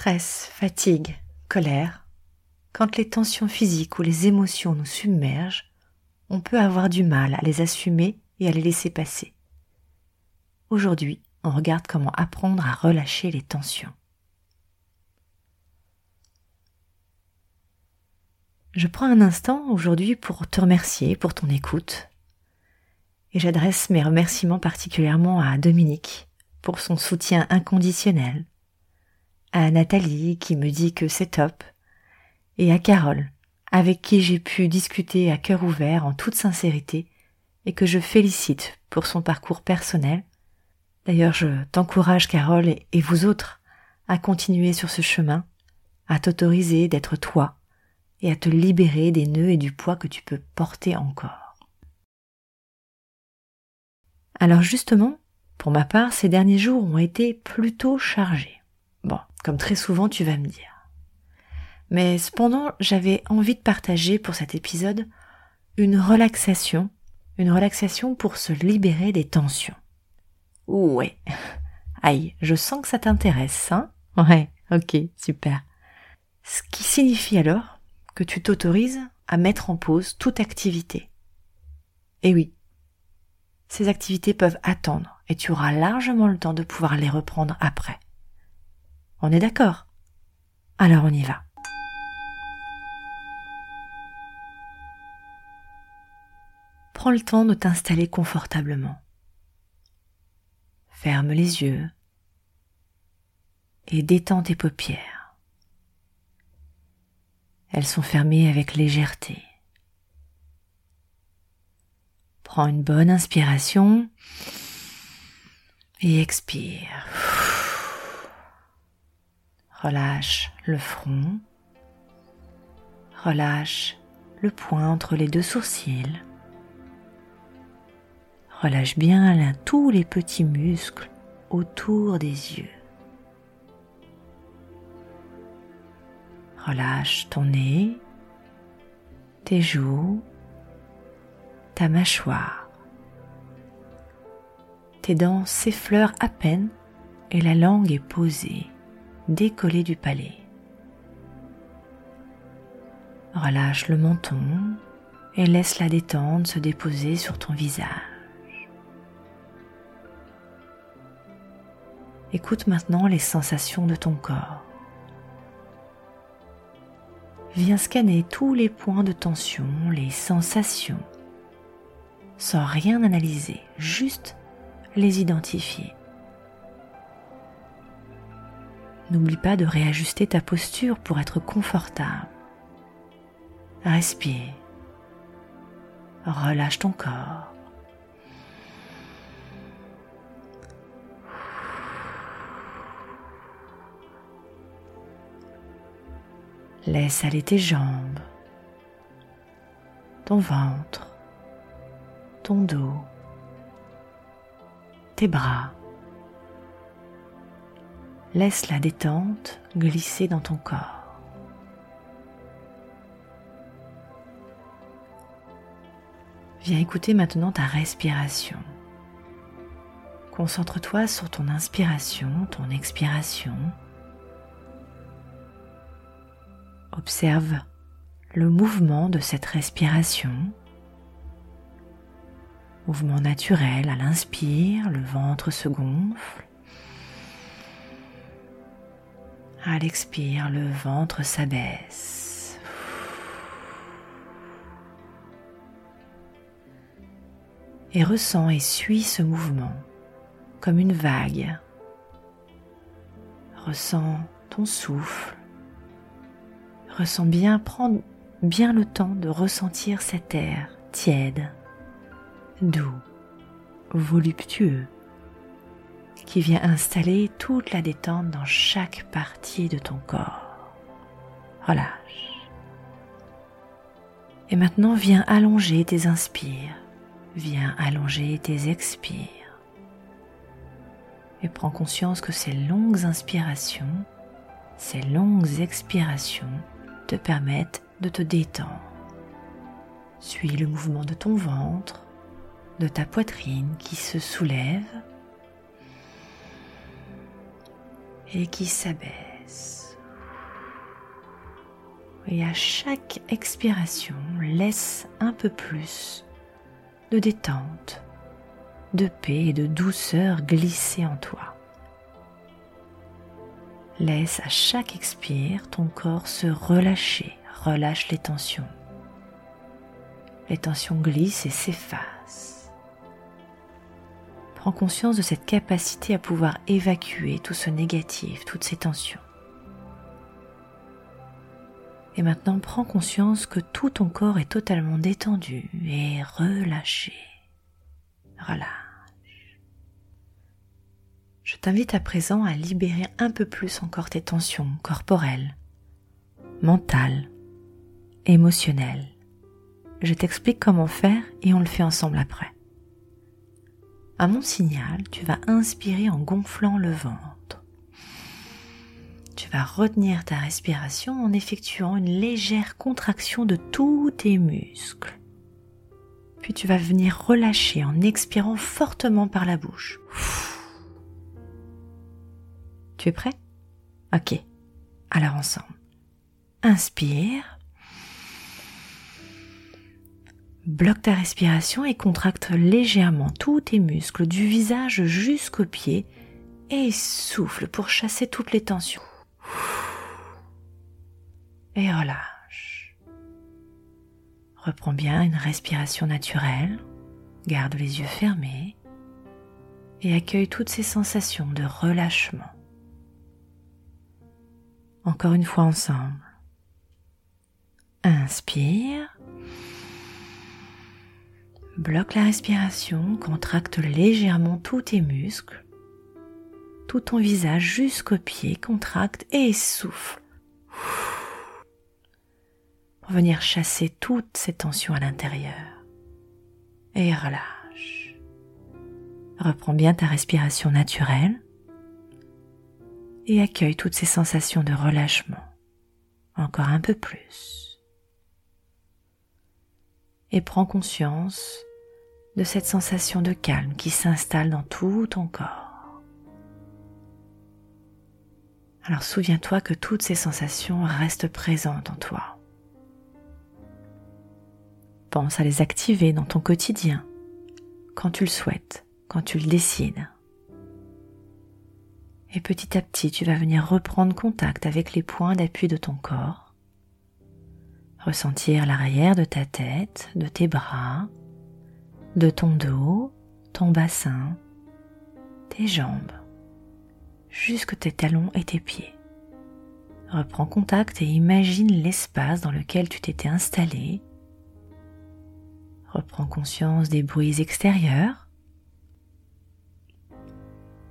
Stress, fatigue, colère. Quand les tensions physiques ou les émotions nous submergent, on peut avoir du mal à les assumer et à les laisser passer. Aujourd'hui, on regarde comment apprendre à relâcher les tensions. Je prends un instant aujourd'hui pour te remercier pour ton écoute et j'adresse mes remerciements particulièrement à Dominique pour son soutien inconditionnel, à Nathalie qui me dit que c'est top et à Carole avec qui j'ai pu discuter à cœur ouvert en toute sincérité et que je félicite pour son parcours personnel D'ailleurs, je t'encourage, Carole, et vous autres, à continuer sur ce chemin, à t'autoriser d'être toi et à te libérer des nœuds et du poids que tu peux porter encore. Alors justement, pour ma part, ces derniers jours ont été plutôt chargés. Bon, comme très souvent tu vas me dire. Mais cependant, j'avais envie de partager pour cet épisode une relaxation, une relaxation pour se libérer des tensions. Ouais. Aïe, je sens que ça t'intéresse, hein? Ouais, ok, super. Ce qui signifie alors que tu t'autorises à mettre en pause toute activité. Et oui, ces activités peuvent attendre et tu auras largement le temps de pouvoir les reprendre après. On est d'accord? Alors on y va. Prends le temps de t'installer confortablement. Ferme les yeux et détends tes paupières. Elles sont fermées avec légèreté. Prends une bonne inspiration et expire. Relâche le front. Relâche le point entre les deux sourcils. Relâche bien tous les petits muscles autour des yeux. Relâche ton nez, tes joues, ta mâchoire. Tes dents s'effleurent à peine et la langue est posée, décollée du palais. Relâche le menton et laisse la détente se déposer sur ton visage. Écoute maintenant les sensations de ton corps. Viens scanner tous les points de tension, les sensations, sans rien analyser, juste les identifier. N'oublie pas de réajuster ta posture pour être confortable. Respire. Relâche ton corps. Laisse aller tes jambes, ton ventre, ton dos, tes bras. Laisse la détente glisser dans ton corps. Viens écouter maintenant ta respiration. Concentre-toi sur ton inspiration, ton expiration Observe le mouvement de cette respiration. Mouvement naturel à l'inspire, le ventre se gonfle. À l'expire, le ventre s'abaisse. Et ressens et suis ce mouvement comme une vague. Ressens ton souffle. Ressens bien, prends bien le temps de ressentir cet air tiède, doux, voluptueux, qui vient installer toute la détente dans chaque partie de ton corps. Relâche. Et maintenant, viens allonger tes inspires, viens allonger tes expires. Et prends conscience que ces longues inspirations, ces longues expirations te permettent de te détendre. Suis le mouvement de ton ventre, de ta poitrine qui se soulève et qui s'abaisse. Et à chaque expiration, laisse un peu plus de détente, de paix et de douceur glisser en toi. Laisse à chaque expire ton corps se relâcher, relâche les tensions. Les tensions glissent et s'effacent. Prends conscience de cette capacité à pouvoir évacuer tout ce négatif, toutes ces tensions. Et maintenant, prends conscience que tout ton corps est totalement détendu et relâché. Relâche. T'invite à présent à libérer un peu plus encore tes tensions corporelles, mentales, émotionnelles. Je t'explique comment faire et on le fait ensemble après. À mon signal, tu vas inspirer en gonflant le ventre. Tu vas retenir ta respiration en effectuant une légère contraction de tous tes muscles. Puis tu vas venir relâcher en expirant fortement par la bouche. Tu es prêt? Ok. Alors ensemble. Inspire. Bloque ta respiration et contracte légèrement tous tes muscles du visage jusqu'aux pieds et souffle pour chasser toutes les tensions. Et relâche. Reprends bien une respiration naturelle, garde les yeux fermés et accueille toutes ces sensations de relâchement. Encore une fois ensemble. Inspire. Bloque la respiration, contracte légèrement tous tes muscles, tout ton visage jusqu'aux pieds, contracte et souffle. Pour venir chasser toutes ces tensions à l'intérieur. Et relâche. Reprends bien ta respiration naturelle et accueille toutes ces sensations de relâchement. Encore un peu plus. Et prends conscience de cette sensation de calme qui s'installe dans tout ton corps. Alors souviens-toi que toutes ces sensations restent présentes en toi. Pense à les activer dans ton quotidien, quand tu le souhaites, quand tu le décides. Et petit à petit, tu vas venir reprendre contact avec les points d'appui de ton corps, ressentir l'arrière de ta tête, de tes bras, de ton dos, ton bassin, tes jambes, jusque tes talons et tes pieds. Reprends contact et imagine l'espace dans lequel tu t'étais installé. Reprends conscience des bruits extérieurs.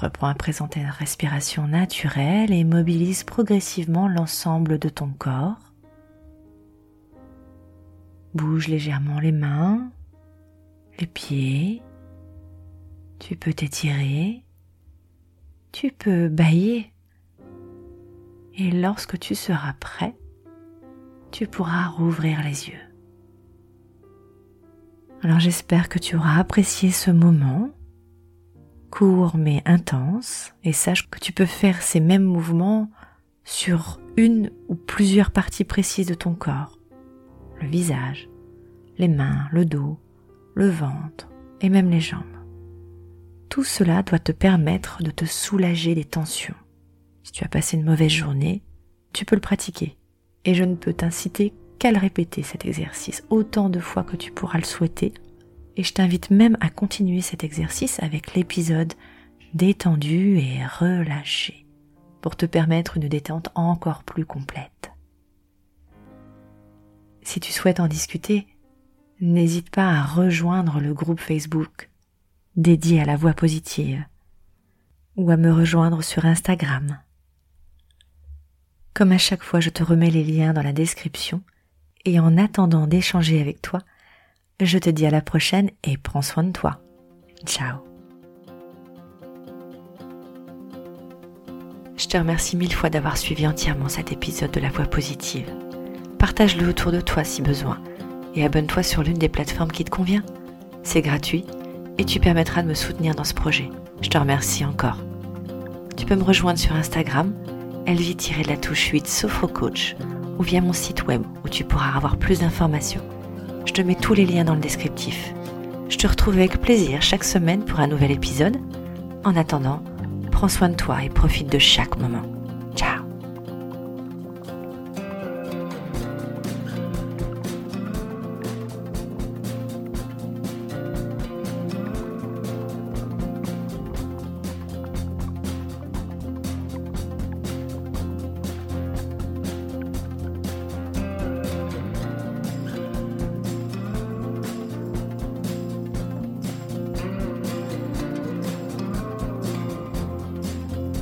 Reprends à présent ta respiration naturelle et mobilise progressivement l'ensemble de ton corps. Bouge légèrement les mains, les pieds, tu peux t'étirer, tu peux bailler. Et lorsque tu seras prêt, tu pourras rouvrir les yeux. Alors j'espère que tu auras apprécié ce moment, court mais intense, et sache que tu peux faire ces mêmes mouvements sur une ou plusieurs parties précises de ton corps, le visage, les mains, le dos, le ventre et même les jambes. Tout cela doit te permettre de te soulager des tensions. Si tu as passé une mauvaise journée, tu peux le pratiquer. Et je ne peux t'inciter qu'à le répéter cet exercice autant de fois que tu pourras le souhaiter. Et je t'invite même à continuer cet exercice avec l'épisode détendu et relâché. pour te permettre une détente encore plus complète. Si tu souhaites en discuter, n'hésite pas à rejoindre le groupe Facebook dédié à la voix positive ou à me rejoindre sur Instagram. Comme à chaque fois, je te remets les liens dans la description et en attendant d'échanger avec toi, je te dis à la prochaine et prends soin de toi. Ciao. Je te remercie mille fois d'avoir suivi entièrement cet épisode de La Voix Positive. Partage-le autour de toi si besoin et abonne-toi sur l'une des plateformes qui te convient. C'est gratuit et tu permettras de me soutenir dans ce projet. Je te remercie encore. Tu peux me rejoindre sur Instagram, elvie-la touche 8 Sophrocoach ou via mon site web où tu pourras avoir plus d'informations. Je te mets tous les liens dans le descriptif. Je te retrouve avec plaisir chaque semaine pour un nouvel épisode. En attendant, prends soin de toi et profite de chaque moment.